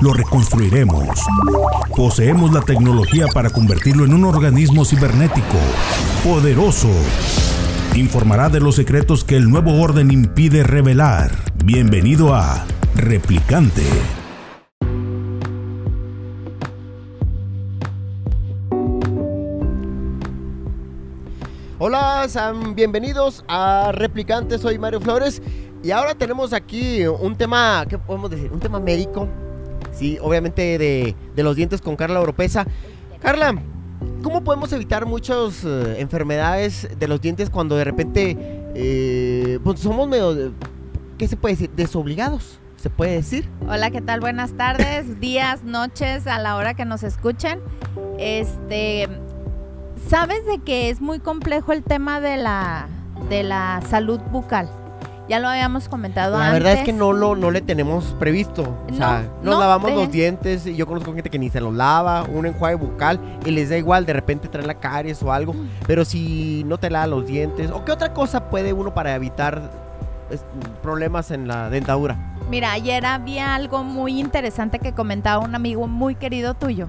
lo reconstruiremos. Poseemos la tecnología para convertirlo en un organismo cibernético, poderoso. Informará de los secretos que el nuevo orden impide revelar. Bienvenido a Replicante. Hola, sean bienvenidos a Replicante, soy Mario Flores y ahora tenemos aquí un tema, ¿qué podemos decir? Un tema médico, Sí, obviamente de, los dientes con Carla Oropesa. Carla, ¿cómo podemos evitar muchas eh, enfermedades de los dientes cuando de repente eh, pues somos medio, ¿qué se puede decir? Desobligados, se puede decir. Hola, ¿qué tal? Buenas tardes, días, noches, a la hora que nos escuchen. Este, ¿sabes de que es muy complejo el tema de la, de la salud bucal? Ya lo habíamos comentado antes. La verdad es que no lo no le tenemos previsto. O sea, nos lavamos los dientes. Y yo conozco gente que ni se los lava, un enjuague bucal y les da igual, de repente traen la caries o algo. Pero si no te lava los dientes, ¿o qué otra cosa puede uno para evitar problemas en la dentadura? Mira, ayer había algo muy interesante que comentaba un amigo muy querido tuyo.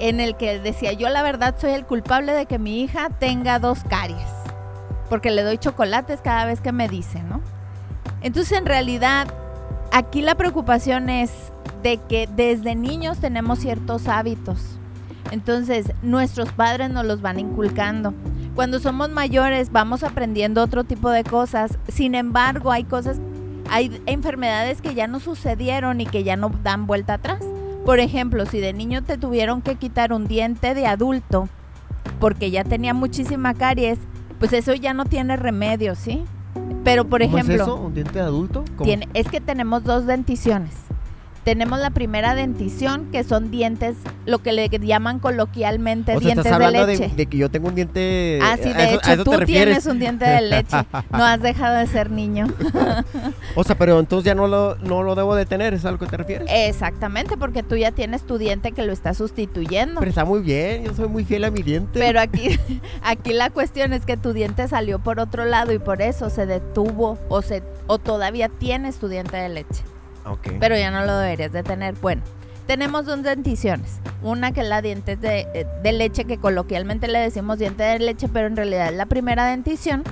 En el que decía, yo la verdad soy el culpable de que mi hija tenga dos caries porque le doy chocolates cada vez que me dice, ¿no? Entonces, en realidad, aquí la preocupación es de que desde niños tenemos ciertos hábitos. Entonces, nuestros padres nos los van inculcando. Cuando somos mayores vamos aprendiendo otro tipo de cosas. Sin embargo, hay cosas, hay enfermedades que ya no sucedieron y que ya no dan vuelta atrás. Por ejemplo, si de niño te tuvieron que quitar un diente de adulto porque ya tenía muchísima caries, pues eso ya no tiene remedio, ¿sí? Pero por ejemplo, es eso? ¿Un diente de adulto? Tiene, es que tenemos dos denticiones. Tenemos la primera dentición, que son dientes, lo que le llaman coloquialmente dientes estás hablando de leche. De, que yo tengo un diente. Ah, sí, de hecho, tú tienes un diente de leche. No has dejado de ser niño. o sea, pero entonces ya no lo, no lo debo de tener, ¿es a lo que te refieres? Exactamente, porque tú ya tienes tu diente que lo está sustituyendo. Pero está muy bien, yo soy muy fiel a mi diente. Pero aquí, aquí la cuestión es que tu diente salió por otro lado y por eso se detuvo o, se, o todavía tienes tu diente de leche. Pero ya no lo deberías de tener. Bueno, tenemos dos denticiones. Una que es la diente de, de, leche, que coloquialmente le decimos diente de leche, pero en realidad es la primera dentición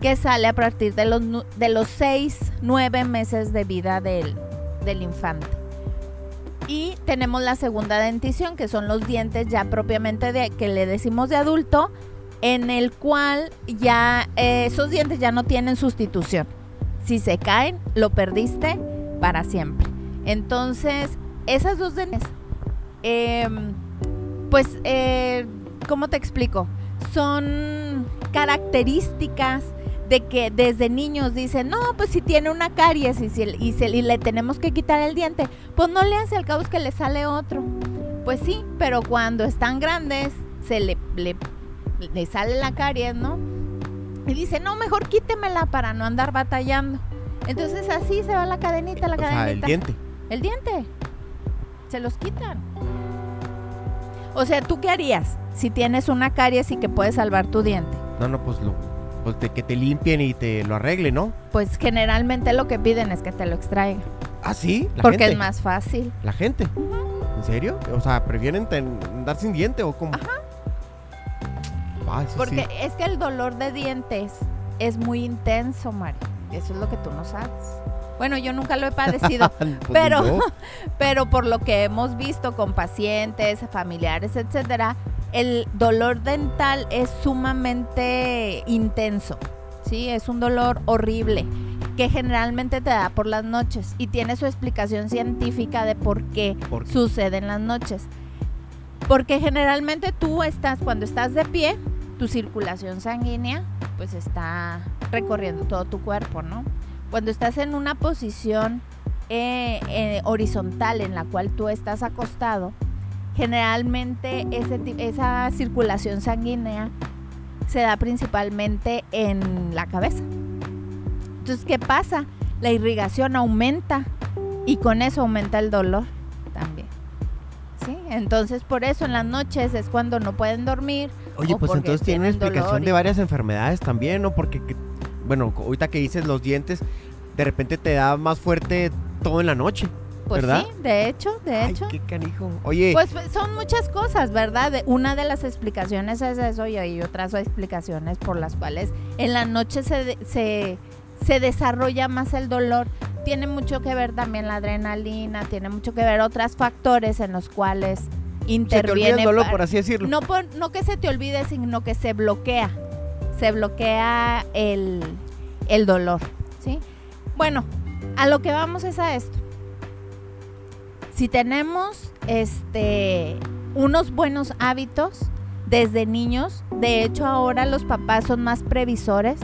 que sale a partir de los, de los 6, 9 meses de vida del, del infante. Y tenemos la segunda dentición, que son los dientes ya propiamente de, que le decimos de adulto, en el cual ya eh, esos dientes ya no tienen sustitución. Si se caen, lo perdiste para siempre. Entonces, esas dos de em, pues, eh, ¿cómo te explico? Son características de que desde niños dicen, no, pues si tiene una caries y, si, se, le tenemos que quitar el diente, pues no le hace al cabo que le sale otro. Pues sí, pero cuando están grandes, se le, le, le sale la caries, ¿no? Y dice, no, mejor quítemela para no andar batallando. Entonces así se va la cadenita, la o cadenita. Sea, el diente. El diente. Se los quitan. O sea, ¿tú qué harías si tienes una caries y que puedes salvar tu diente? No, no, pues lo, pues de que te limpien y te lo arreglen, ¿no? Pues generalmente lo que piden es que te lo extraigan. ¿Ah, sí? Porque es más fácil. ¿La gente? ¿En serio? O sea, ¿prefieren andar sin diente o cómo? Ajá. Ah, Porque es que el dolor de dientes es muy intenso, Mario. Eso es lo que tú no sabes. Bueno, yo nunca lo he padecido, pues pero, pero por lo que hemos visto con pacientes, familiares, etcétera, el dolor dental es sumamente intenso. Sí, es un dolor horrible que generalmente te da por las noches y tiene su explicación científica de por qué, ¿Por qué? sucede en las noches. Porque generalmente tú estás, cuando estás de pie, tu circulación sanguínea pues está recorriendo todo tu cuerpo, ¿no? Cuando estás en una posición eh, eh, horizontal en la cual tú estás acostado, generalmente ese, esa circulación sanguínea se da principalmente en la cabeza. Entonces, ¿qué pasa? La irrigación aumenta y con eso aumenta el dolor también. ¿Sí? Entonces, por eso en las noches es cuando no pueden dormir. Oye, pues entonces tiene una explicación de varias enfermedades también, ¿no? Porque, bueno, ahorita que dices los dientes, de repente te da más fuerte todo en la noche. Pues ¿verdad? sí, de hecho, de hecho. qué canijo. Oye. Pues, pues son muchas cosas, ¿verdad? una de las explicaciones es eso y hay otras explicaciones por las cuales en la noche se, se, se desarrolla más el dolor. Tiene mucho que ver también la adrenalina, tiene mucho que ver otros factores en los cuales interviene. Se te el dolor, por así decirlo. No, no que se te olvide, sino que se bloquea. Se bloquea el, el dolor, ¿sí? Bueno, a lo que vamos es a esto. Si tenemos este unos buenos hábitos desde niños, de hecho ahora los papás son más previsores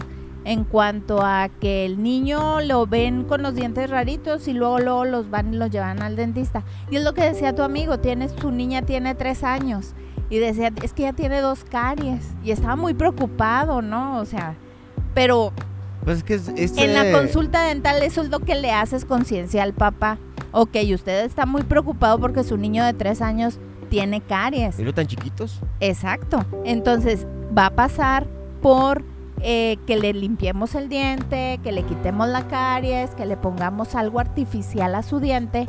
en cuanto a que el niño lo ven con los dientes raritos y luego, luego los van y los llevan al dentista. Y es lo que decía tu amigo, tiene, su niña tiene tres años y decía, es que ya tiene dos caries y estaba muy preocupado, ¿no? O sea, pero pues que En la consulta dental eso es lo que le haces conciencia al papá. Ok, usted está muy preocupado porque su niño de tres años tiene caries. ¿Y no tan chiquitos? Exacto. Entonces va a pasar por eh, que le limpiemos el diente, que le quitemos la caries, que le pongamos algo artificial a su diente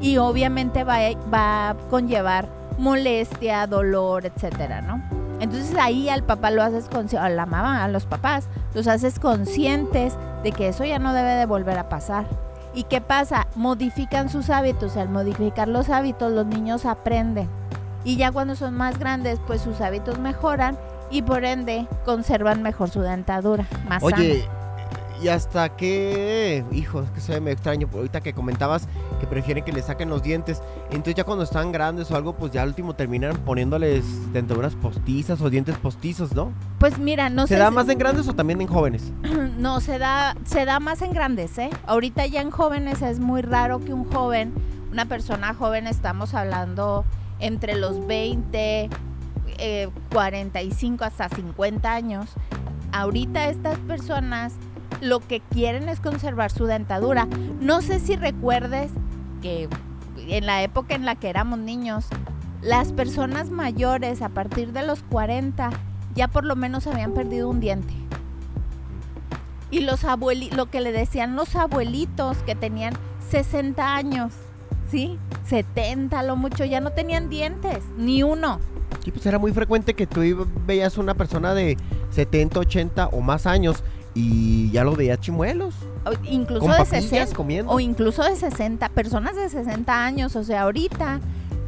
y obviamente va, va a conllevar molestia, dolor, etcétera, ¿no? Entonces ahí al papá lo haces consciente, a la mamá, a los papás, los haces conscientes de que eso ya no debe de volver a pasar. ¿Y qué pasa? Modifican sus hábitos. Al modificar los hábitos, los niños aprenden. Y ya cuando son más grandes, pues sus hábitos mejoran y por ende conservan mejor su dentadura. Más Oye, y hasta que, hijo, es que se ve medio extraño, ahorita que comentabas que prefieren que le saquen los dientes, entonces ya cuando están grandes o algo, pues ya al último terminan poniéndoles dentaduras postizas o dientes postizos, ¿no? Pues mira, no ¿Se da más en grandes o también en jóvenes? no, se da, se da más en grandes, ¿eh? Ahorita ya en jóvenes es muy raro que un joven, una persona joven, estamos hablando entre los 20, 45 eh, hasta 50 años, ahorita estas personas lo que quieren es conservar su dentadura. No sé si recuerdes que en la época en la que éramos niños, las personas mayores a partir de los 40 ya por lo menos habían perdido un diente. Y los abuelitos, lo que le decían los abuelitos que tenían 60 años, ¿sí? 70 lo mucho, ya no tenían dientes, ni uno. Sí, pues era muy frecuente que tú veías una persona de 70, 80 o más años y ya lo veía chimuelos. incluso de 60 o incluso de 60, personas de 60 años, o sea, ahorita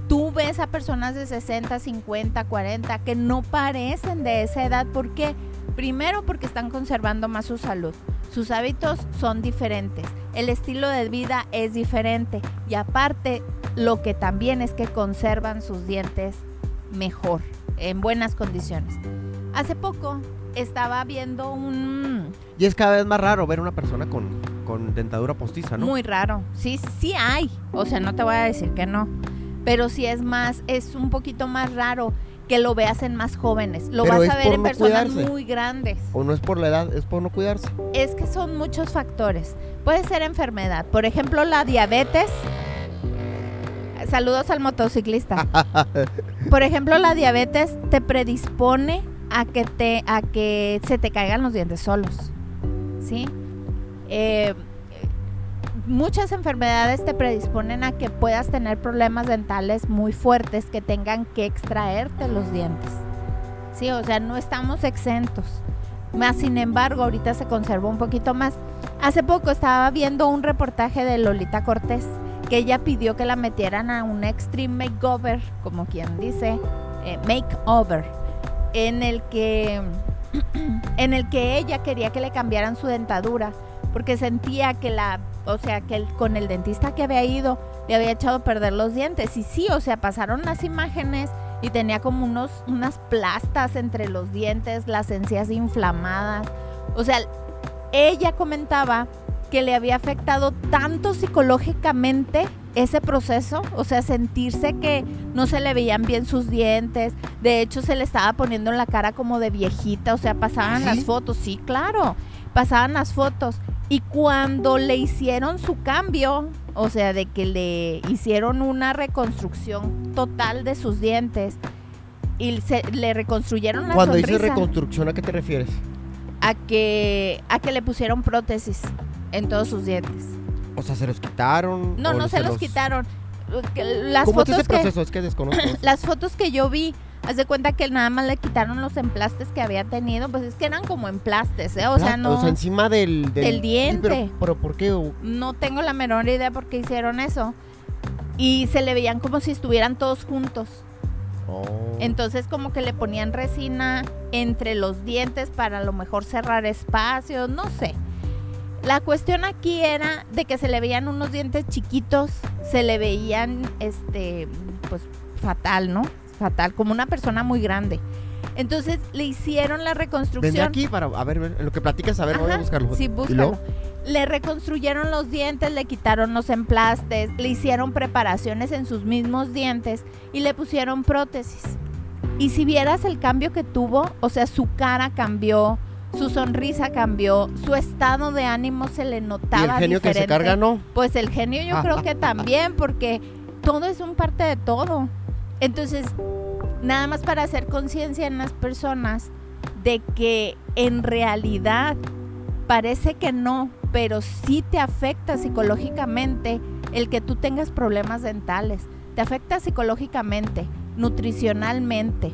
tú ves a personas de 60, 50, 40 que no parecen de esa edad, ¿por qué? Primero porque están conservando más su salud. Sus hábitos son diferentes, el estilo de vida es diferente y aparte lo que también es que conservan sus dientes mejor, en buenas condiciones. Hace poco estaba viendo un... Y es cada vez más raro ver una persona con, con dentadura postiza, ¿no? Muy raro. Sí, sí hay. O sea, no te voy a decir que no. Pero sí es más, es un poquito más raro que lo veas en más jóvenes. Lo vas a ver en personas muy grandes. O no es por la edad, es por no cuidarse. Es que son muchos factores. Puede ser enfermedad. Por ejemplo, la diabetes. Saludos al motociclista. Por ejemplo, la diabetes te predispone a que, te, a que se te caigan los dientes solos. ¿Sí? Eh, muchas enfermedades te predisponen a que puedas tener problemas dentales muy fuertes que tengan que extraerte los dientes. Sí, o sea, no estamos exentos. Más sin embargo, ahorita se conserva un poquito más. Hace poco estaba viendo un reportaje de Lolita Cortés que ella pidió que la metieran a un extreme makeover, como quien dice, eh, makeover en el que en el que ella quería que le cambiaran su dentadura porque sentía que la, o sea, que con el dentista que había ido le había echado a perder los dientes y sí, o sea, pasaron las imágenes y tenía como unos unas plastas entre los dientes, las encías inflamadas. O sea, ella comentaba que le había afectado tanto psicológicamente ese proceso, o sea, sentirse que no se le veían bien sus dientes, de hecho se le estaba poniendo en la cara como de viejita, o sea, pasaban ¿Ah, las fotos, sí, claro, pasaban las fotos. Y cuando le hicieron su cambio, o sea, de que le hicieron una reconstrucción total de sus dientes y se, le reconstruyeron la Cuando dices reconstrucción, ¿a qué te refieres? A que, a que le pusieron prótesis en todos sus dientes. O sea, ¿se los quitaron? No, no se, los, quitaron. Las ¿Cómo fotos es ese proceso? es que desconozco. las fotos que yo vi, haz de cuenta que nada más le quitaron los emplastes que había tenido, pues es que eran como emplastes, ¿eh? O sea, no... O sea, encima del... Del, diente. pero, ¿por qué? No tengo la menor idea por qué hicieron eso. Y se le veían como si estuvieran todos juntos. Oh. Entonces como que le ponían resina entre los dientes para a lo mejor cerrar espacios, no sé. La cuestión aquí era de que se le veían unos dientes chiquitos, se le veían, este, pues fatal, ¿no? Fatal, como una persona muy grande. Entonces le hicieron la reconstrucción. Vende aquí para, a ver, lo que platicas, a ver, voy a buscarlo. Sí, búscalo. Le reconstruyeron los dientes, le quitaron los emplastes, le hicieron preparaciones en sus mismos dientes y le pusieron prótesis. Y si vieras el cambio que tuvo, o sea, su cara cambió, su sonrisa cambió, su estado de ánimo se le notaba. ¿Y el genio que se carga no? Pues el genio yo creo que también, porque todo es un parte de todo. Entonces, nada más para hacer conciencia en las personas de que en realidad parece que no, pero sí te afecta psicológicamente el que tú tengas problemas dentales. Te afecta psicológicamente, nutricionalmente,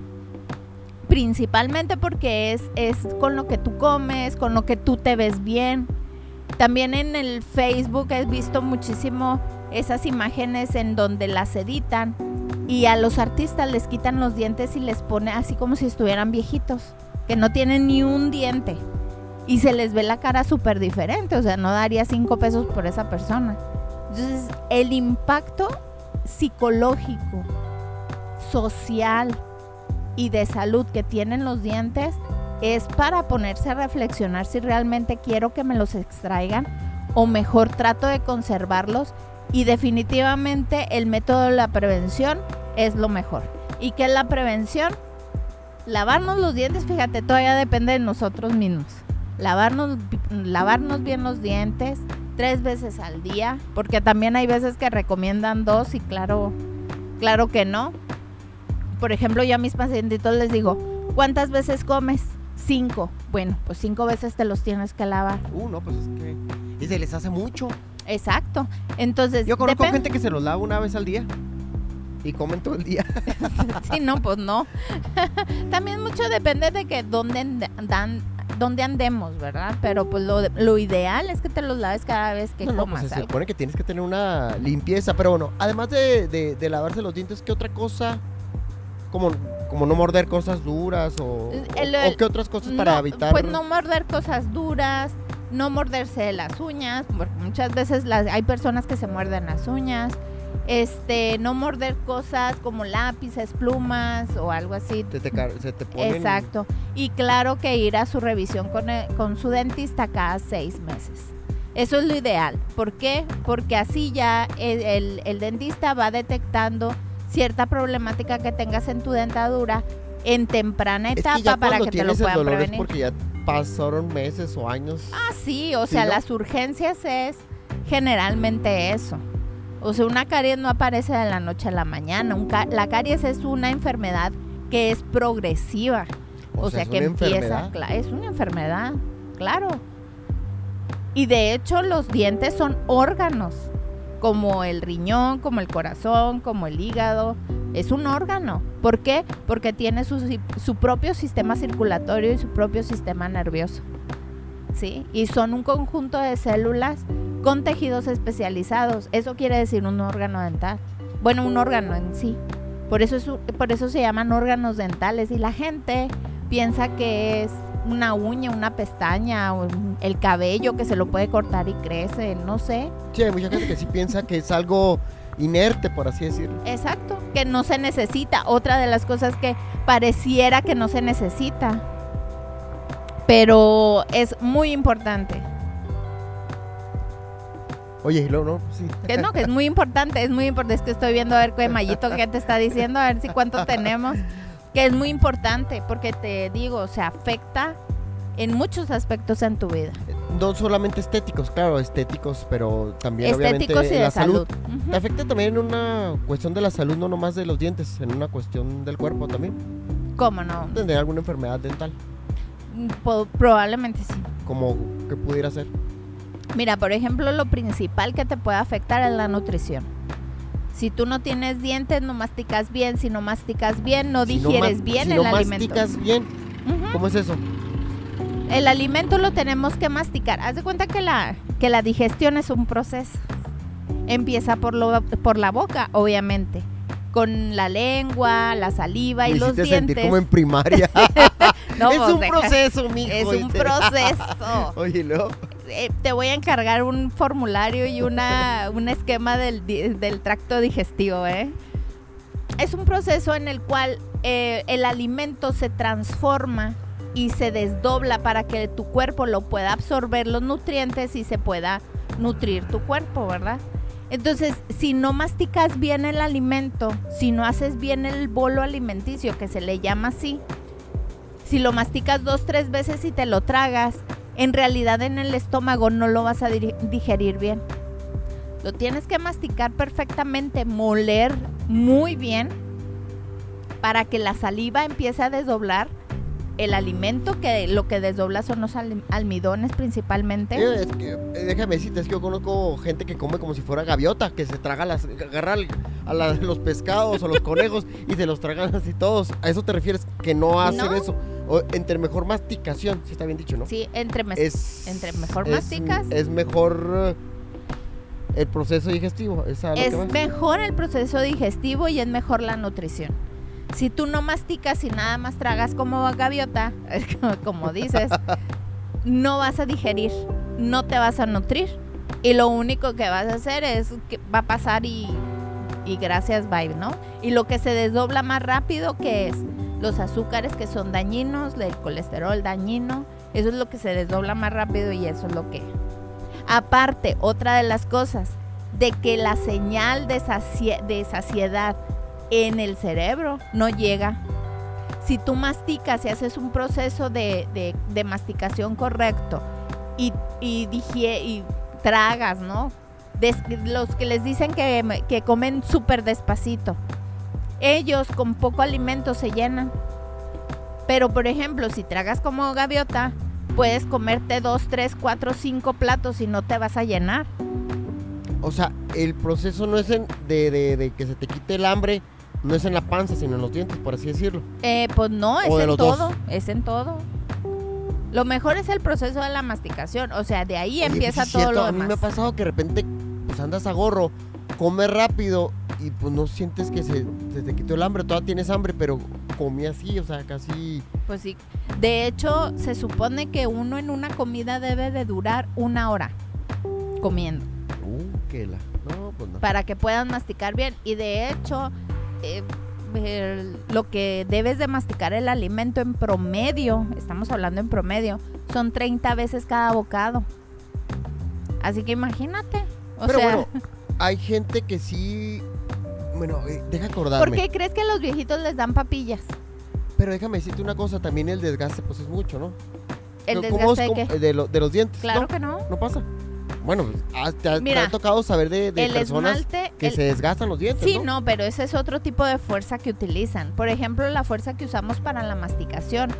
principalmente porque es, es con lo que tú comes, con lo que tú te ves bien. También en el Facebook he visto muchísimo esas imágenes en donde las editan y a los artistas les quitan los dientes y les pone así como si estuvieran viejitos, que no tienen ni un diente y se les ve la cara súper diferente, o sea, no daría cinco pesos por esa persona. Entonces, el impacto psicológico, social, y de salud que tienen los dientes es para ponerse a reflexionar si realmente quiero que me los extraigan o mejor trato de conservarlos y definitivamente el método de la prevención es lo mejor. ¿Y qué es la prevención? Lavarnos los dientes, fíjate, todavía depende de nosotros mismos. Lavarnos, lavarnos bien los dientes tres veces al día, porque también hay veces que recomiendan dos y claro, claro que no por ejemplo, yo a mis pacientitos les digo, ¿cuántas veces comes? Cinco. Bueno, pues cinco veces te los tienes que lavar. Uh, no, pues es que... Y se les hace mucho. Exacto. Entonces... Yo conozco gente que se los lava una vez al día. Y comen todo el día. sí, no, pues no. También mucho depende de que dónde dan dónde andemos, ¿verdad? Pero pues lo, ideal es que te los laves cada vez que no, comas. No, pues se supone que tienes que tener una limpieza, pero bueno, además de, de lavarse los dientes, ¿qué otra cosa como, como no morder cosas duras o, qué otras cosas para evitar? Pues no morder cosas duras, no morderse las uñas, porque muchas veces las, hay personas que se muerden las uñas. Este, no morder cosas como lápices, plumas o algo así. Se te, ponen... Exacto. Y claro que ir a su revisión con, con su dentista cada seis meses. Eso es lo ideal. ¿Por qué? Porque así ya el, el dentista va detectando cierta problemática que tengas en tu dentadura en temprana etapa para que te lo puedan prevenir. Es porque ya pasaron meses o años. Ah, sí, o sea, las urgencias es generalmente eso. O sea, una caries no aparece de la noche a la mañana. la caries es una enfermedad que es progresiva. O, sea, que empieza, es una enfermedad, claro. Y de hecho los dientes son órganos como el riñón, como el corazón, como el hígado. Es un órgano. ¿Por qué? Porque tiene su, su propio sistema circulatorio y su propio sistema nervioso. ¿Sí? Y son un conjunto de células con tejidos especializados. Eso quiere decir un órgano dental. Bueno, un órgano en sí. Por eso, es, por eso se llaman órganos dentales. Y la gente piensa que es una uña, una pestaña, el cabello que se lo puede cortar y crece, no sé. Sí, hay mucha gente que sí piensa que es algo inerte, por así decirlo. Exacto, que no se necesita. Otra de las cosas que pareciera que no se necesita, pero es muy importante. Oye, no, no, sí. Que no, que es muy importante, es muy importante. Es que estoy viendo a ver qué Mayito que te está diciendo, a ver si cuánto tenemos. Que es muy importante, porque te digo, o sea, afecta en muchos aspectos en tu vida. No solamente estéticos, claro, estéticos, pero también estéticos obviamente y de la salud. salud. Te afecta también en una cuestión de la salud, no nomás de los dientes, en una cuestión del cuerpo también. ¿Cómo no? Tener alguna enfermedad dental, Po- probablemente sí. como que pudiera ser. Mira, por ejemplo, lo principal que te puede afectar es la nutrición. Si tú no tienes dientes, no masticas bien. Si no masticas bien, no Si no digieres ma- bien si el no alimento. masticas bien. ¿cómo es eso? El alimento lo tenemos que masticar. Haz de cuenta que la, que la digestión es un proceso. Empieza por, lo, por la boca, obviamente. Con la lengua, la saliva y los dientes. sentir como en primaria. No, es un deja- proceso, mijo. Es un proceso. Oye, luego. Eh, te voy a encargar un formulario y una, un esquema del, del tracto digestivo, ¿eh? Es un proceso en el cual eh, el alimento se transforma y se desdobla para que tu cuerpo lo pueda absorber los nutrientes y se pueda nutrir tu cuerpo, ¿verdad? Entonces, si no masticas bien el alimento, si no haces bien el bolo alimenticio, que se le llama así, si lo masticas dos, tres veces y te lo tragas, en realidad en el estómago no lo vas a digerir bien. Lo tienes que masticar perfectamente, moler muy bien para que la saliva empiece a desdoblar el alimento, que lo que desdobla son los al- almidones principalmente. Eh, es que, déjame decirte, es que yo conozco gente que come como si fuera gaviota, que se traga las, agarra a la- los pescados o los conejos y se los tragan así todos. ¿A eso te refieres? Que no hacen No. eso. O, entre mejor masticación, si está bien dicho, ¿no? Sí, entre, Es, entre mejor es- masticas. Es mejor eh, el proceso digestivo. Es, mejor el proceso digestivo y es mejor la nutrición. Si tú no masticas y nada más tragas como gaviota, como dices, no vas a digerir, no te vas a nutrir. Y lo único que vas a hacer es que va a pasar y, y gracias, bye, ¿no? Y lo que se desdobla más rápido, que es los azúcares que son dañinos, el colesterol dañino, eso es lo que se desdobla más rápido y eso es lo que... Aparte, otra de las cosas, de que la señal de, sacie- de saciedad en el cerebro no llega. Si tú masticas y haces un proceso de, de- masticación correcto y, y, tragas, ¿no? Los que les dicen que, que comen súper despacito, ellos con poco alimento se llenan. Pero, por ejemplo, si tragas como gaviota, puedes comerte dos, tres, cuatro, cinco platos y no te vas a llenar. O sea, el proceso no es en- de, de- de que se te quite el hambre, no es en la panza, sino en los dientes, por así decirlo. Eh, pues no, es en dos. todo, es en todo. Lo mejor es el proceso de la masticación, o sea, de ahí Oye, empieza pues sí todo cierto, lo A mí me ha demás. pasado que de repente pues andas a gorro, comes rápido y pues no sientes que se, se te quitó el hambre, todavía tienes hambre, pero comí así, o sea, casi... Pues sí. De hecho, se supone que uno en una comida debe de durar una hora comiendo Uh, que la... No, pues no. para que puedan masticar bien. Y de hecho, eh, el- lo que debes de masticar el alimento en promedio, estamos hablando en promedio, son 30 veces cada bocado. Así que imagínate. O Pero sea, bueno, hay gente que sí... Bueno, eh, deja ¿por acordarme. qué crees que a los viejitos les dan papillas? Pero déjame decirte una cosa, también el desgaste pues es mucho, ¿no? ¿El ¿Cómo es desgaste de qué? de, lo- de los dientes. Claro ¿no? que no. No pasa. Bueno, pues, ah, te, ha, te ha tocado saber de, personas esmalte... que el- se desgastan los dientes, Sí, ¿no? no, pero ese es otro tipo de fuerza que utilizan. Por ejemplo, la fuerza que usamos para la masticación.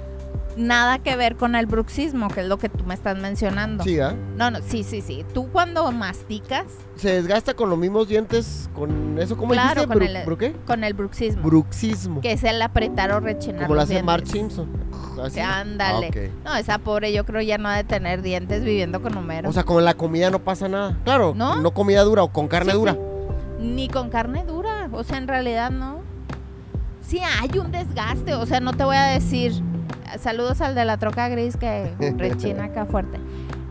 Nada que ver con el bruxismo, que es lo que tú me estás mencionando. Sí, ¿ah? No, no, sí, sí, sí. Tú cuando masticas Se desgasta con los mismos dientes, con eso, ¿cómo Claro, dijiste? con Bru- el- ¿Bru qué? con el bruxismo, Bruxismo. que es el apretar o rechinar Como lo hace dientes. Mark Simpson. Así. Ándale. Ah. No, esa pobre yo creo ya no ha de tener dientes viviendo con Homero. O sea, con la comida no pasa nada. Claro, ¿No? no, comida dura o con carne Sí, dura. sí. Ni con carne dura, o sea, en realidad no. Sí hay un desgaste, o sea, no te voy a decir, saludos al de la troca gris que rechina acá fuerte.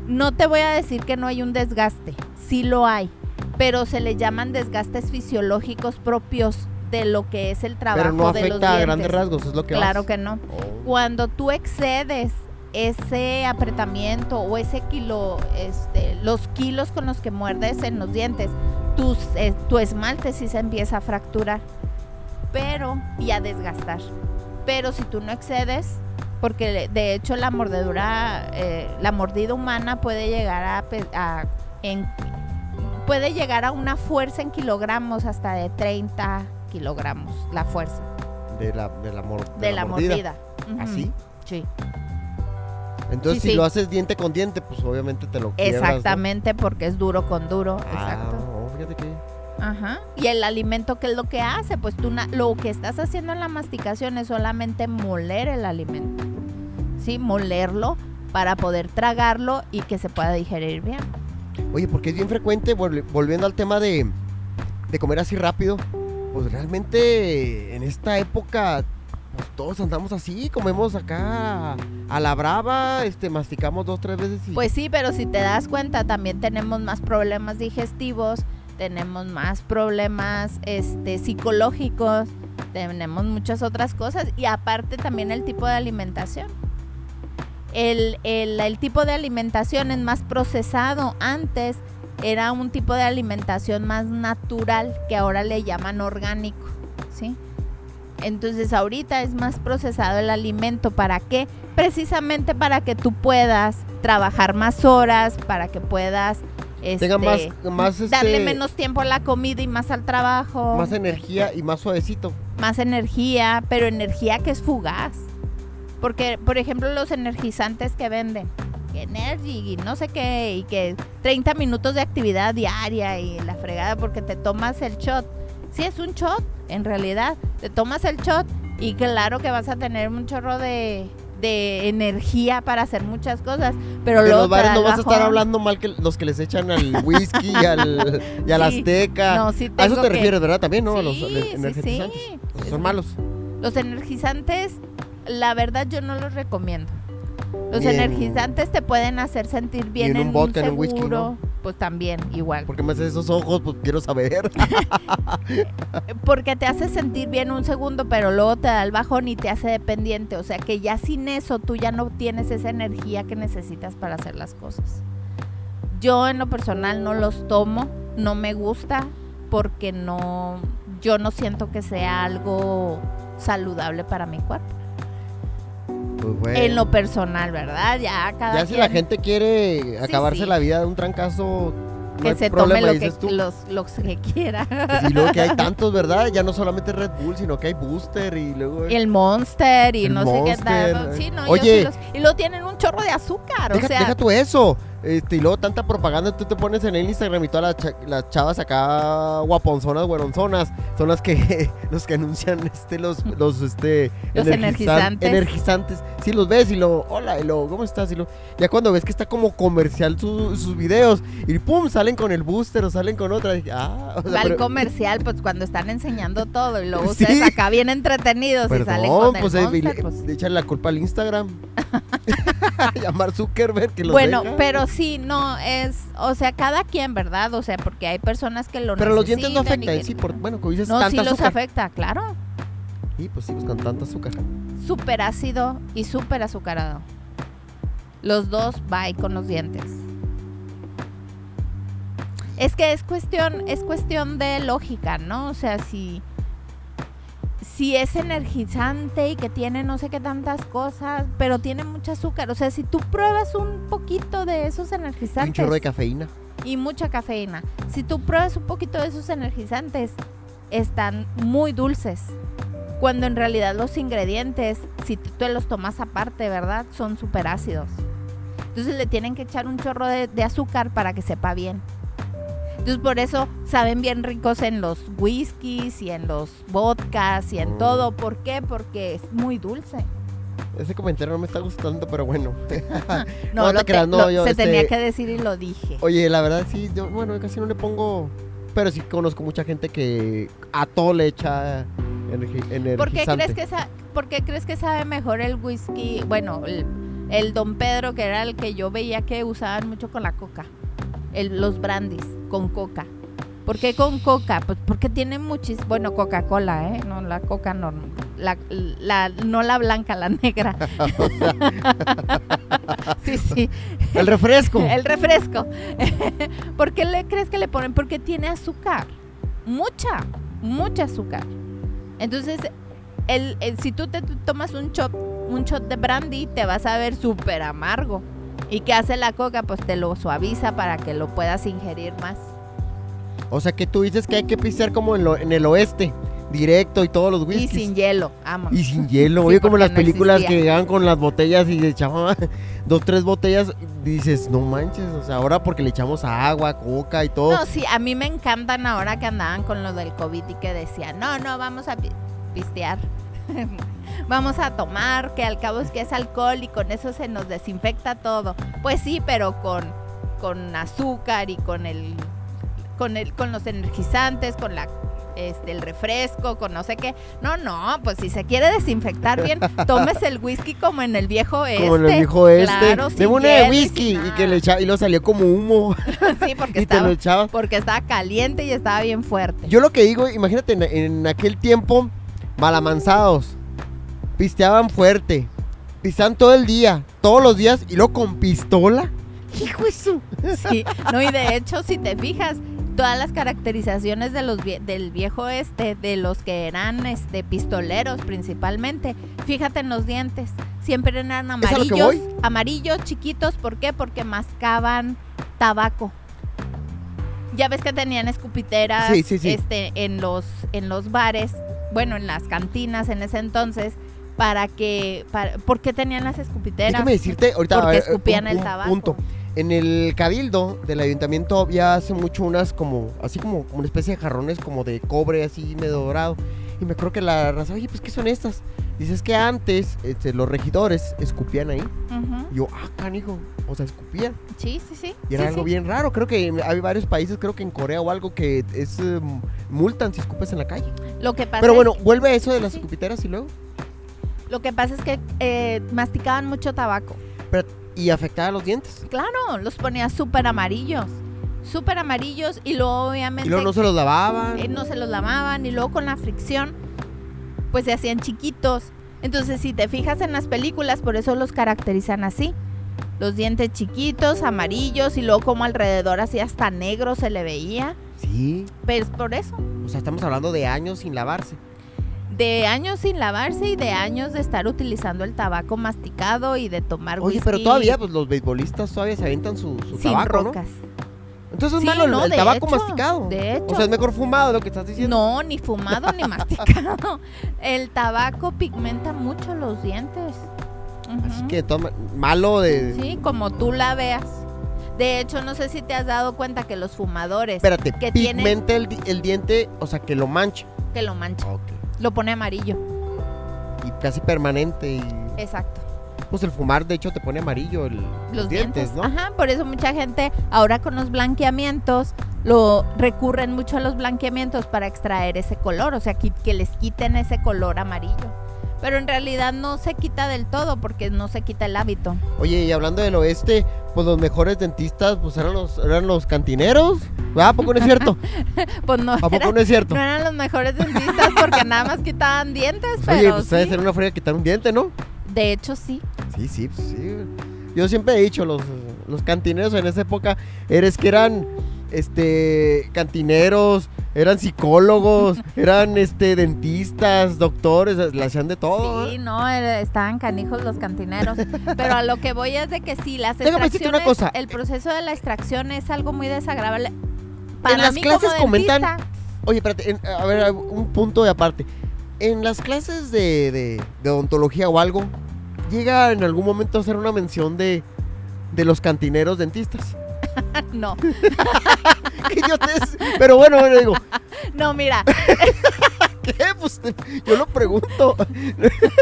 No te voy a decir que no hay un desgaste, sí lo hay, pero se le llaman desgastes fisiológicos propios de lo que es el trabajo Pero no de los afecta a dientes. grandes rasgos, es lo que Claro vas. que no. Oh. Cuando tú excedes ese apretamiento o ese kilo, este, los kilos con los que muerdes en los dientes, eh, tu esmalte sí se empieza a fracturar, pero y a desgastar. Pero si tú no excedes, porque de hecho la mordedura, eh, la mordida humana puede llegar a, puede llegar a una fuerza en kilogramos hasta de 30 kilogramos, la fuerza. De la, de la, mordida. ¿Así? Sí. Entonces, si lo haces diente con diente, pues obviamente te lo Exactamente, porque es duro con duro. Ah, exacto. Ajá. Y el alimento, ¿qué es lo que hace? Pues tú lo que estás haciendo en la masticación es solamente moler el alimento. ¿Sí? Molerlo para poder tragarlo y que se pueda digerir bien. Oye, porque es bien frecuente, volviendo al tema de, de comer así rápido, pues realmente en esta época pues todos andamos así, comemos acá a la brava, este, masticamos dos, tres veces. Pues sí, pero si te das cuenta, también tenemos más problemas digestivos, tenemos más problemas este, psicológicos, tenemos muchas otras cosas y aparte también el tipo de alimentación. El, el tipo de alimentación es más procesado. Antes era un tipo de alimentación más natural que ahora le llaman orgánico, ¿sí? Entonces ahorita es más procesado el alimento. ¿Para qué? Precisamente para que tú puedas trabajar más horas, para que puedas este, más, darle este, menos tiempo a la comida y más al trabajo. Más energía y más suavecito. Más energía, pero energía que es fugaz. Porque, por ejemplo, los energizantes que venden, Energy y no sé qué, y que 30 minutos de actividad diaria y la fregada porque te tomas el shot. Sí, es un shot, en realidad. Te tomas el shot y claro que vas a tener un chorro de, energía para hacer muchas cosas. Pero luego los bares no vas a estar hablando mal que los que les echan al whisky y al, y al azteca. No, sí a eso te refieres, ¿verdad? También, ¿no? los energizantes. son malos. Los energizantes, la verdad, yo no los recomiendo. Los energizantes te pueden hacer sentir bien en, un, seguro, pues también igual. ¿Por qué me haces esos ojos? Pues quiero saber. Porque te hace sentir bien un segundo, pero luego te da el bajón y te hace dependiente. O sea que ya sin eso tú ya no tienes esa energía que necesitas para hacer las cosas. Yo en lo personal no los tomo, no me gusta porque no, yo no siento que sea algo saludable para mi cuerpo. Pues, en lo personal, ¿verdad? Ya cada Ya si la gente quiere acabarse la vida de un trancazo que se tome lo que, los, que quiera. Y luego que hay tantos, ¿verdad? Ya no solamente Red Bull, sino que hay Booster y luego... El Monster y no sé qué tal. Sí, no, Oye, y luego tienen un chorro de azúcar, deja, o sea... Deja tú eso. Este, y luego tanta propaganda, tú te pones en el Instagram y todas las, chavas acá guaponzonas, güeronzonas, son las que los que anuncian este los los este los energizantes. energizantes. Si los ves y lo hola y lo ¿cómo estás? Y lo ya cuando ves que está como comercial sus videos y pum, salen con el booster o salen con otra, ah, o sea, comercial pues cuando están enseñando todo y luego ustedes acá bien entretenidos y salen con pues, el pues. le, echan la culpa al Instagram. Llamar Zuckerberg que los Bueno, pero sí, no, es, o sea, cada quien, ¿verdad? O sea, porque hay personas que lo Pero los dientes no afectan, sí, por, bueno, como dices, No, sí los afecta, claro. Y pues sí, pues con tanta azúcar. Súper ácido y súper azucarado. Los dos va con los dientes. Es que es cuestión, es cuestión de lógica, ¿no? O sea, si si es energizante y que tiene no sé qué tantas cosas, pero tiene mucho azúcar. O sea, si tú pruebas un poquito de esos energizantes. un chorro de cafeína. Y mucha cafeína. Si tú pruebas un poquito de esos energizantes, están muy dulces. Cuando en realidad los ingredientes, si tú te los tomas aparte, ¿verdad? Son súper ácidos. Entonces le tienen que echar un chorro de, de azúcar para que sepa bien. Entonces por eso saben bien ricos en los whiskies y en los vodkas y en mm. todo. ¿Por qué? Porque es muy dulce. Ese comentario no me está gustando, pero bueno. no, no, te no se tenía este, que decir y lo dije. Oye, la verdad sí, yo, bueno, casi no le pongo, pero sí conozco mucha gente que a todo le echa energizante. ¿Por qué crees que, ¿por qué crees que sabe mejor el whisky? Bueno, el, el Don Pedro, que era el que yo veía que usaban mucho con la coca. El, los brandis con coca. ¿Por qué con coca? Pues porque tiene muchis, bueno, Coca-Cola, ¿eh? No, la coca no, la, la, no la blanca, la negra. sí, sí. El refresco. El refresco. ¿Por qué le crees que le ponen? Porque tiene azúcar, mucha, mucha azúcar. Entonces, el, si tú te tomas un shot, un shot de brandy, te vas a ver súper amargo. ¿Y qué hace la coca? Pues te lo suaviza para que lo puedas ingerir más. O sea que tú dices que hay que pisar como en, el oeste, directo y todos los whiskies. Y sin hielo, amo. Y sin hielo, oye, como las películas que llegan con las botellas y le echaban dos, tres botellas, dices, no manches, o sea, ahora porque le echamos agua, coca y todo. No, sí, a mí me encantan ahora que andaban con lo del COVID y que decían, no, no, vamos a pistear. vamos a tomar, que al cabo es que es alcohol y con eso se nos desinfecta todo. Pues sí, pero con, con azúcar y con el con, el, con los energizantes, con la este, el refresco, con no sé qué. No, no, pues si se quiere desinfectar bien, tomes el whisky como en el viejo este. Como en el este. viejo este. Claro, de una de whisky y, que le echaba, y lo salió como humo. sí, porque, estaba, porque estaba caliente y estaba bien fuerte. Yo lo que digo, imagínate en, aquel tiempo, malamanzados, pisteaban fuerte, pisteaban todo el día, todos los días y luego con pistola. Hijo eso. Sí, no, y de hecho, si te fijas, todas las caracterizaciones de los del viejo este, de los que eran este pistoleros principalmente. Fíjate en los dientes, siempre eran amarillos, amarillos chiquitos, ¿por qué? Porque mascaban tabaco. Ya ves que tenían escupiteras este en los en los bares, bueno, en las cantinas en ese entonces para que para, ¿por qué tenían las escupiteras? Déjame decirte ahorita porque escupían el tabaco. Punto. En el cabildo del ayuntamiento había hace mucho unas como, así como, una especie de jarrones como de cobre, así medio dorado. Y me creo que la raza, oye, pues ¿qué son estas? Dices que antes este, los regidores escupían ahí. Y yo, ah, canijo, o sea, escupían. Sí, sí, sí. Y era algo bien raro. Creo que hay varios países, creo que en Corea o algo, que es em, multan si escupes en la calle. Lo que pasa Pero bueno, vuelve a eso de las escupiteras y luego. Lo que pasa es que eh, masticaban mucho tabaco. Pero y afectaba los dientes. Claro, los ponía súper amarillos. Súper amarillos y luego obviamente... Y luego no se los lavaban. Eh, no se los lavaban y luego con la fricción pues se hacían chiquitos. Entonces si te fijas en las películas, por eso los caracterizan así. Los dientes chiquitos, amarillos y luego como alrededor así hasta negro se le veía. Sí. Pues por eso. O sea, estamos hablando de años sin lavarse de años sin lavarse y de años de estar utilizando el tabaco masticado y de tomar Oye, pero todavía pues los beisbolistas todavía se avientan su, su sin tabaco, rocas. Entonces es malo el, tabaco masticado. De hecho. O sea, es mejor fumado lo que estás diciendo. No, ni fumado ni masticado. El tabaco pigmenta mucho los dientes. Así que toma, malo de... Sí, como tú la veas. De hecho, no sé si te has dado cuenta que los fumadores... Espérate, que pigmenta el, el, diente, o sea, que lo mancha. Que lo mancha. Ok. Lo pone amarillo. Y casi permanente. Exacto. Pues el fumar, de hecho, te pone amarillo los dientes, ¿no? Ajá, por eso mucha gente ahora con los blanqueamientos lo recurren mucho a los blanqueamientos para extraer ese color, o sea, que, que les quiten ese color amarillo pero en realidad no se quita del todo porque no se quita el hábito. Oye, y hablando del oeste, pues los mejores dentistas pues eran los, eran los cantineros. ¿A poco no es cierto? pues no. ¿A poco no es cierto? No eran los mejores dentistas porque nada más quitaban dientes, pero Oye, pues debe ser una fría quitar un diente, ¿no? De hecho, sí. Sí, sí, pues sí. Yo siempre he dicho, los, los cantineros en esa época, eres que eran este cantineros, eran psicólogos, eran este dentistas, doctores, la hacían de todo. Sí, no, estaban canijos los cantineros. Pero a lo que voy es de que sí, las extracciones, una cosa. el proceso de la extracción es algo muy desagradable. Para en las clases comentan. Oye, espérate, a ver, un punto de aparte. En las clases de, de, de odontología o algo, llega en algún momento a hacer una mención de, de los cantineros dentistas. no. ¿Qué Pero bueno, bueno, digo. No, mira. ¿Qué? Pues yo lo pregunto.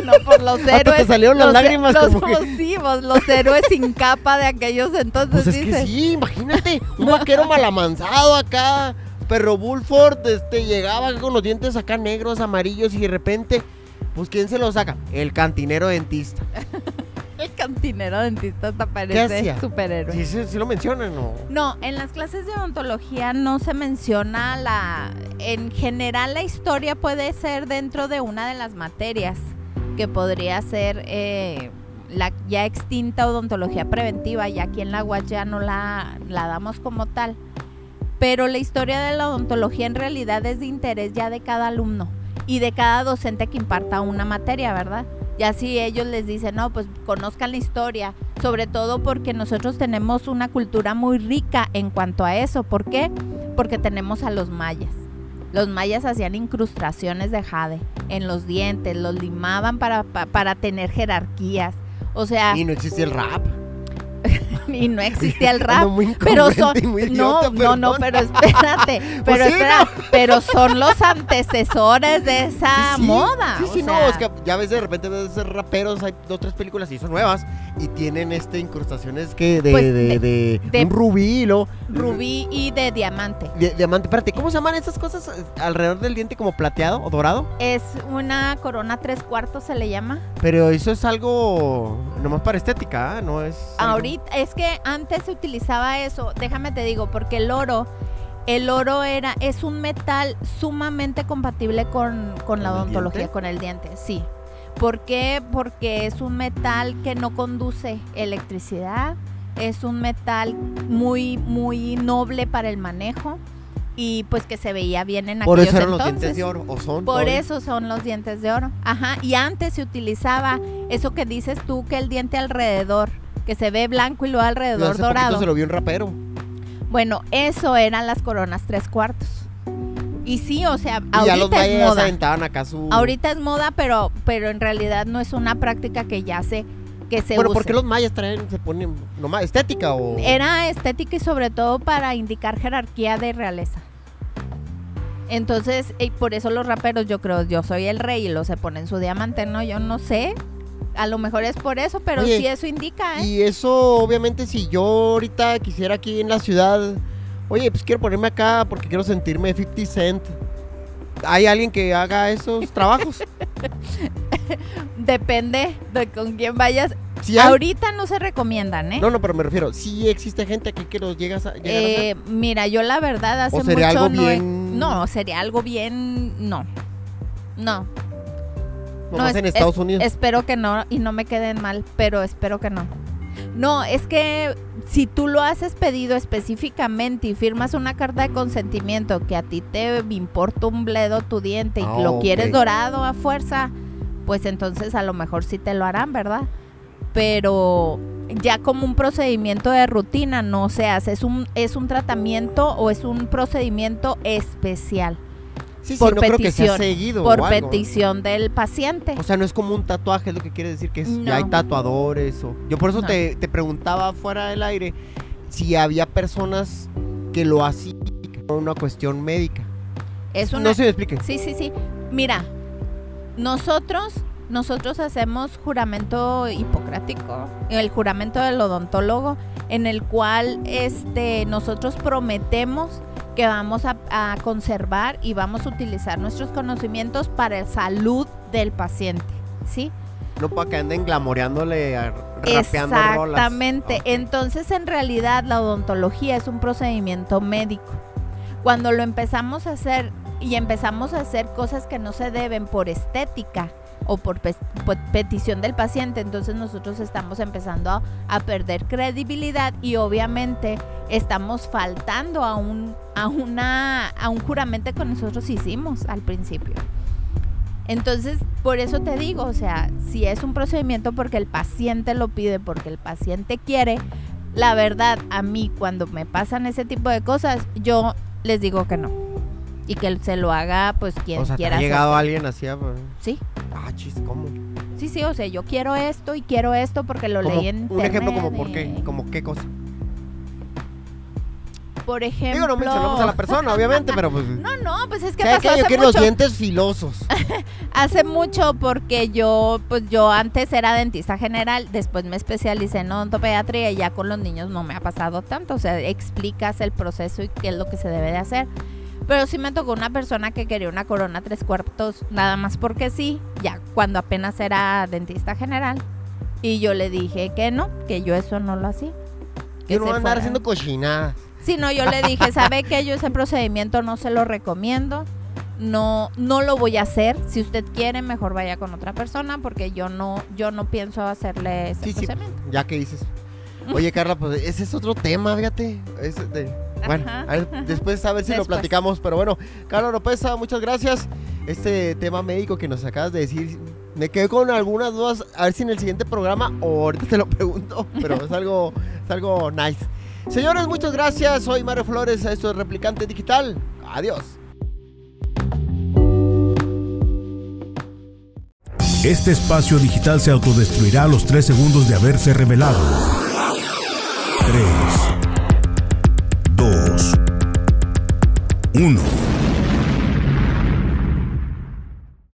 No, por los héroes. te salieron las lágrimas los, como los héroes sin capa de aquellos entonces. Pues es que sí, imagínate. Un vaquero malamansado acá. Perro Bullford, este, llegaba con los dientes acá negros, amarillos y de repente, pues ¿quién se lo saca? El cantinero dentista. El cantinero dentista te parece superhéroe. Sí, sí, sí, lo mencionan, ¿no? No, en las clases de odontología no se menciona la... En general la historia puede ser dentro de una de las materias, que podría ser eh, la ya extinta odontología preventiva, y aquí en la UAS ya no la, la damos como tal. Pero la historia de la odontología en realidad es de interés ya de cada alumno y de cada docente que imparta una materia, ¿verdad? Y así ellos les dicen, no, pues conozcan la historia, sobre todo porque nosotros tenemos una cultura muy rica en cuanto a eso. ¿Por qué? Porque tenemos a los mayas. Los mayas hacían incrustaciones de jade en los dientes, los limaban para, para, tener jerarquías. O sea... Y no existe el rap. Y no existía el rap. pero son no, no, no, pero espérate, pues pero espera, pero son los antecesores de esa moda. Sí, sí, no, es que ya ves de repente ves raperos, hay dos tres películas y son nuevas y tienen este incrustaciones que de, pues de, un rubí, ¿no? Rubí y de diamante. diamante, espérate, ¿cómo se llaman esas cosas alrededor del diente como plateado o dorado? Es una corona tres cuartos se le llama. Pero eso es algo nomás para estética, ¿ah? no es. Ahorita es que antes se utilizaba eso, déjame te digo, porque el oro, el oro era, es un metal sumamente compatible con, la odontología, con el diente, sí. ¿Por qué? Porque es un metal que no conduce electricidad, es un metal muy, muy noble para el manejo y pues que se veía bien en Por eso eran los dientes de oro, ¿o son? Por eso son los dientes de oro. Ajá, y antes se utilizaba eso que dices tú, que el diente alrededor que se ve blanco y luego alrededor dorado. se lo vio un rapero. Bueno, eso eran las coronas tres cuartos. Y sí, o sea, ahorita es moda. Acá Ahorita es moda, pero, pero en realidad no es una práctica que ya se que se bueno, ¿por qué los mayas traen, se ponen nomás estética o...? Era estética y sobre todo para indicar jerarquía de realeza. Entonces, y por eso los raperos, yo creo, yo soy el rey y lo se ponen su diamante, ¿no? Yo no sé, a lo mejor es por eso, pero sí eso indica, ¿eh? Y eso, obviamente, si yo ahorita quisiera aquí en la ciudad, oye, pues quiero ponerme acá porque quiero sentirme 50 Cent. ¿Hay alguien que haga esos trabajos? Depende de con quién vayas. Ahorita no se recomiendan, ¿eh? No, no, pero me refiero, si existe gente aquí que los llegas a, eh, Mira, yo la verdad hace ¿O sería algo bien... no, sería algo bien, no, no no, en Estados Unidos. Espero que no y no me queden mal, pero espero que no. No, es que si tú lo haces pedido específicamente y firmas una carta de consentimiento que a ti te importa un bledo tu diente y ah, lo quieres dorado a fuerza, pues entonces a lo mejor sí te lo harán, ¿verdad? Pero ya como un procedimiento de rutina no se hace, es un, es un tratamiento o es un procedimiento especial por petición, seguido por petición del paciente. O sea, no es como un tatuaje, es lo que quiere decir que ya hay tatuadores. O... Yo por eso te, preguntaba fuera del aire si había personas que lo hacían por una cuestión médica. Es No se me explique. Sí, sí, sí. Mira, nosotros nosotros hacemos juramento hipocrático, el juramento del odontólogo, en el cual este, nosotros prometemos que vamos a, conservar y vamos a utilizar nuestros conocimientos para la salud del paciente, ¿sí? No para que anden glamoreándole, rapeando Exactamente. Entonces, en realidad, la odontología es un procedimiento médico. Cuando lo empezamos a hacer y empezamos a hacer cosas que no se deben por estética, o por, petición del paciente, entonces nosotros estamos empezando a, perder credibilidad y obviamente estamos faltando a un, a, una, a un juramento que nosotros hicimos al principio. Entonces, por eso te digo, o sea, si es un procedimiento porque el paciente lo pide, porque el paciente quiere, la verdad, a mí cuando me pasan ese tipo de cosas, yo les digo que no y que se lo haga pues quien o sea, quiera. ¿Ha llegado alguien así? Sí. Ah, chis, ¿cómo? Sí, sí, o sea, yo quiero esto y quiero esto porque lo leí en Un ejemplo como por qué, como qué cosa. Por ejemplo. Digo, no mencionamos a la persona, obviamente, pero pues. No, no, pues es que pasó hace yo quiero los dientes filosos. hace mucho porque yo, pues yo antes era dentista general, después me especialicé en odontopediatría y ya con los niños no me ha pasado tanto. O sea, explicas el proceso y qué es lo que se debe de hacer. Pero sí me tocó una persona que quería una corona tres cuartos, nada más porque sí, ya cuando apenas era dentista general. Y yo le dije que no, que yo eso no lo hacía. Que no andar haciendo cochinadas. Sí, no, yo le dije, ¿sabe qué? Yo ese procedimiento no se lo recomiendo. No, no lo voy a hacer. Si usted quiere, mejor vaya con otra persona porque yo no, yo no pienso hacerle ese procedimiento. ya que dices. Oye, Carla, pues ese es otro tema, fíjate. bueno, después a ver si lo platicamos. Pero bueno, Carla Oropesa, muchas gracias este tema médico que nos acabas de decir, me quedé con algunas dudas, a ver si en el siguiente programa o ahorita te lo pregunto, pero es algo, es algo nice. Señores, muchas gracias. Soy Mario Flores, esto es Replicante Digital. Adiós. Este espacio digital se autodestruirá a los 3 segundos de haberse revelado. 3, 2, 1.